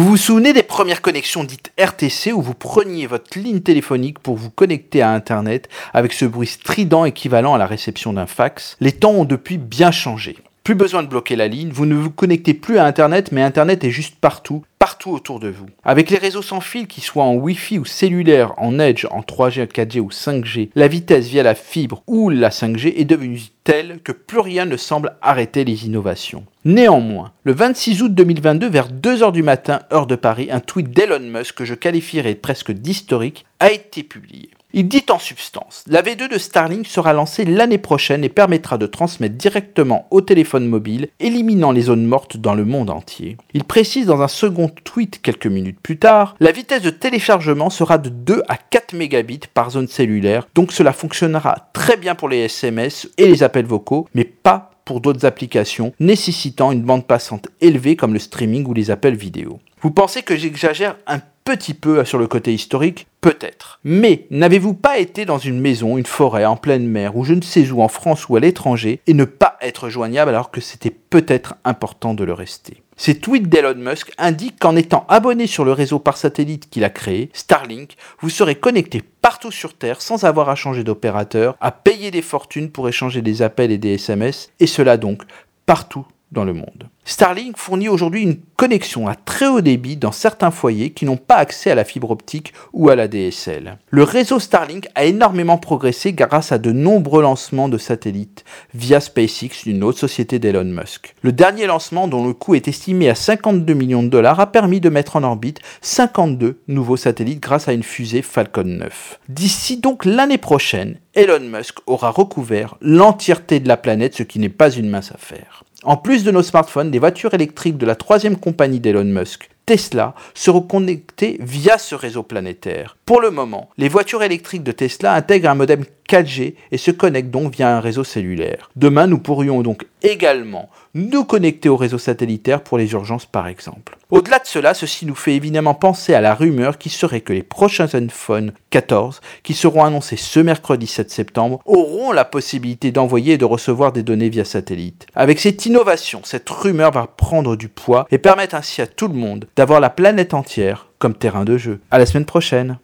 Vous vous souvenez des premières connexions dites RTC où vous preniez votre ligne téléphonique pour vous connecter à Internet avec ce bruit strident équivalent à la réception d'un fax? Les temps ont depuis bien changé. Plus besoin de bloquer la ligne, vous ne vous connectez plus à Internet, mais Internet est juste partout, partout autour de vous. Avec les réseaux sans fil, qui soient en Wi-Fi ou cellulaire, en Edge, en 3G, 4G ou 5G, la vitesse via la fibre ou la 5G est devenue telle que plus rien ne semble arrêter les innovations. Néanmoins, le 26 août 2022, vers 2h du matin, heure de Paris, un tweet d'Elon Musk que je qualifierais presque d'historique a été publié. Il dit en substance, la V2 de Starlink sera lancée l'année prochaine et permettra de transmettre directement au téléphone mobile, éliminant les zones mortes dans le monde entier. Il précise dans un second tweet quelques minutes plus tard, la vitesse de téléchargement sera de 2 à 4 mégabits par zone cellulaire, donc cela fonctionnera très bien pour les SMS et les appels vocaux, mais pas pour d'autres applications nécessitant une bande passante élevée comme le streaming ou les appels vidéo. Vous pensez que j'exagère un petit peu sur le côté historique? Peut-être. Mais n'avez-vous pas été dans une maison, une forêt, en pleine mer, ou je ne sais où, en France ou à l'étranger, et ne pas être joignable alors que c'était peut-être important de le rester? Ces tweets d'Elon Musk indiquent qu'en étant abonné sur le réseau par satellite qu'il a créé, Starlink, vous serez connecté partout sur Terre sans avoir à changer d'opérateur, à payer des fortunes pour échanger des appels et des SMS, et cela donc partout dans le monde. Starlink fournit aujourd'hui une connexion à très haut débit dans certains foyers qui n'ont pas accès à la fibre optique ou à la DSL. Le réseau Starlink a énormément progressé grâce à de nombreux lancements de satellites via SpaceX, une autre société d'Elon Musk. Le dernier lancement, dont le coût est estimé à 52 millions de dollars, a permis de mettre en orbite 52 nouveaux satellites grâce à une fusée Falcon 9. D'ici donc l'année prochaine, Elon Musk aura recouvert l'entièreté de la planète, ce qui n'est pas une mince affaire. En plus de nos smartphones, des voitures électriques de la troisième compagnie d'Elon Musk, Tesla, seront connectées via ce réseau planétaire. Pour le moment, les voitures électriques de Tesla intègrent un modem 4G et se connectent donc via un réseau cellulaire. Demain, nous pourrions donc également nous connecter au réseau satellitaire pour les urgences par exemple. Au-delà de cela, ceci nous fait évidemment penser à la rumeur qui serait que les prochains iPhone 14, qui seront annoncés ce mercredi 7 septembre, auront la possibilité d'envoyer et de recevoir des données via satellite. Avec cette innovation, cette rumeur va prendre du poids et permettre ainsi à tout le monde d'avoir la planète entière comme terrain de jeu. À la semaine prochaine.